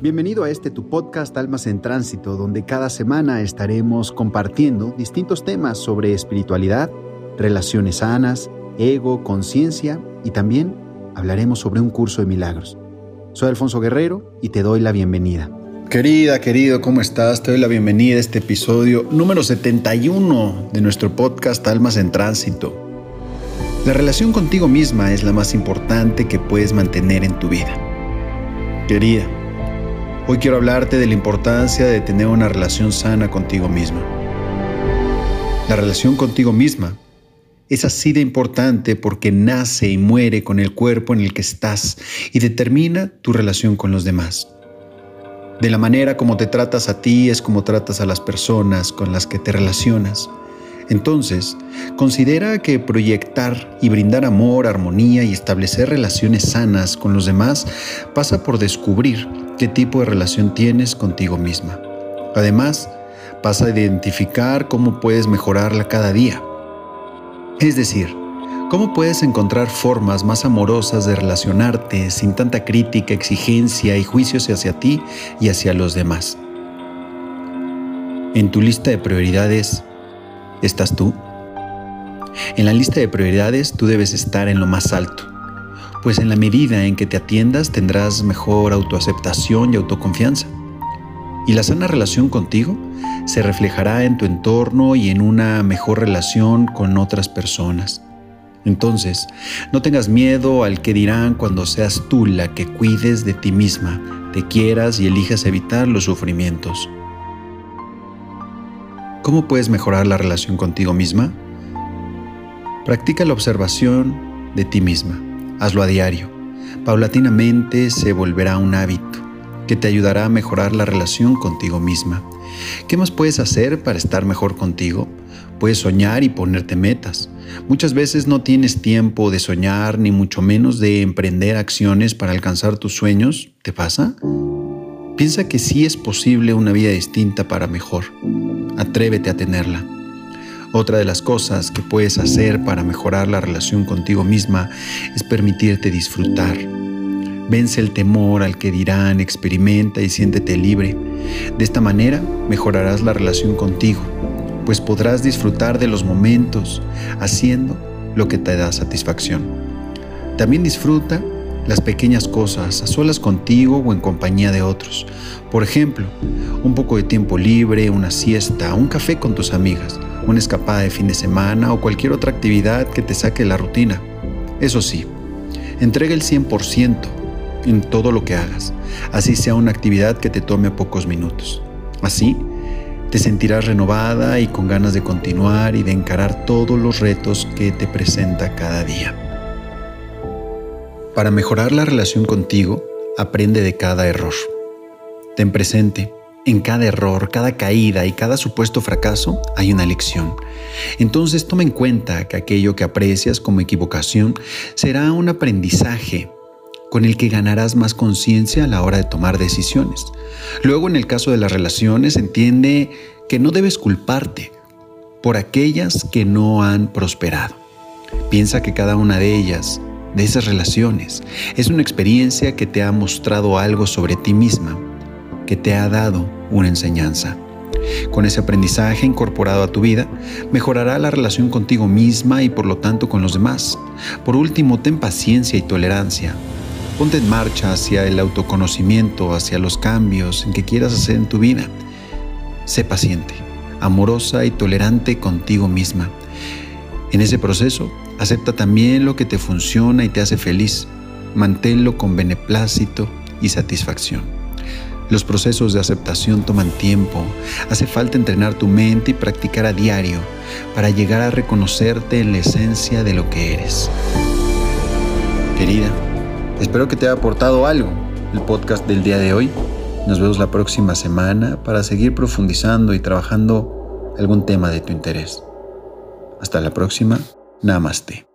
Bienvenido a este tu podcast Almas en Tránsito, donde cada semana estaremos compartiendo distintos temas sobre espiritualidad, relaciones sanas, ego, conciencia y también hablaremos sobre un curso de milagros. Soy Alfonso Guerrero y te doy la bienvenida. Querida, querido, ¿cómo estás? Te doy la bienvenida a este episodio número 71 de nuestro podcast Almas en Tránsito. La relación contigo misma es la más importante que puedes mantener en tu vida. Querida, Hoy quiero hablarte de la importancia de tener una relación sana contigo misma. La relación contigo misma es así de importante porque nace y muere con el cuerpo en el que estás y determina tu relación con los demás. De la manera como te tratas a ti es como tratas a las personas con las que te relacionas. Entonces, considera que proyectar y brindar amor, armonía y establecer relaciones sanas con los demás pasa por descubrir qué tipo de relación tienes contigo misma. Además, pasa a identificar cómo puedes mejorarla cada día. Es decir, cómo puedes encontrar formas más amorosas de relacionarte sin tanta crítica, exigencia y juicios hacia ti y hacia los demás. En tu lista de prioridades, ¿Estás tú? En la lista de prioridades tú debes estar en lo más alto, pues en la medida en que te atiendas tendrás mejor autoaceptación y autoconfianza. Y la sana relación contigo se reflejará en tu entorno y en una mejor relación con otras personas. Entonces, no tengas miedo al que dirán cuando seas tú la que cuides de ti misma, te quieras y elijas evitar los sufrimientos. ¿Cómo puedes mejorar la relación contigo misma? Practica la observación de ti misma. Hazlo a diario. Paulatinamente se volverá un hábito que te ayudará a mejorar la relación contigo misma. ¿Qué más puedes hacer para estar mejor contigo? Puedes soñar y ponerte metas. Muchas veces no tienes tiempo de soñar ni mucho menos de emprender acciones para alcanzar tus sueños. ¿Te pasa? Piensa que sí es posible una vida distinta para mejor atrévete a tenerla. Otra de las cosas que puedes hacer para mejorar la relación contigo misma es permitirte disfrutar. Vence el temor al que dirán, experimenta y siéntete libre. De esta manera mejorarás la relación contigo, pues podrás disfrutar de los momentos haciendo lo que te da satisfacción. También disfruta las pequeñas cosas a solas contigo o en compañía de otros. Por ejemplo, un poco de tiempo libre, una siesta, un café con tus amigas, una escapada de fin de semana o cualquier otra actividad que te saque de la rutina. Eso sí, entrega el 100% en todo lo que hagas, así sea una actividad que te tome pocos minutos. Así, te sentirás renovada y con ganas de continuar y de encarar todos los retos que te presenta cada día. Para mejorar la relación contigo, aprende de cada error. Ten presente, en cada error, cada caída y cada supuesto fracaso hay una lección. Entonces toma en cuenta que aquello que aprecias como equivocación será un aprendizaje con el que ganarás más conciencia a la hora de tomar decisiones. Luego, en el caso de las relaciones, entiende que no debes culparte por aquellas que no han prosperado. Piensa que cada una de ellas de esas relaciones. Es una experiencia que te ha mostrado algo sobre ti misma, que te ha dado una enseñanza. Con ese aprendizaje incorporado a tu vida, mejorará la relación contigo misma y por lo tanto con los demás. Por último, ten paciencia y tolerancia. Ponte en marcha hacia el autoconocimiento, hacia los cambios que quieras hacer en tu vida. Sé paciente, amorosa y tolerante contigo misma. En ese proceso, Acepta también lo que te funciona y te hace feliz. Manténlo con beneplácito y satisfacción. Los procesos de aceptación toman tiempo. Hace falta entrenar tu mente y practicar a diario para llegar a reconocerte en la esencia de lo que eres. Querida, espero que te haya aportado algo el podcast del día de hoy. Nos vemos la próxima semana para seguir profundizando y trabajando algún tema de tu interés. Hasta la próxima. Namaste.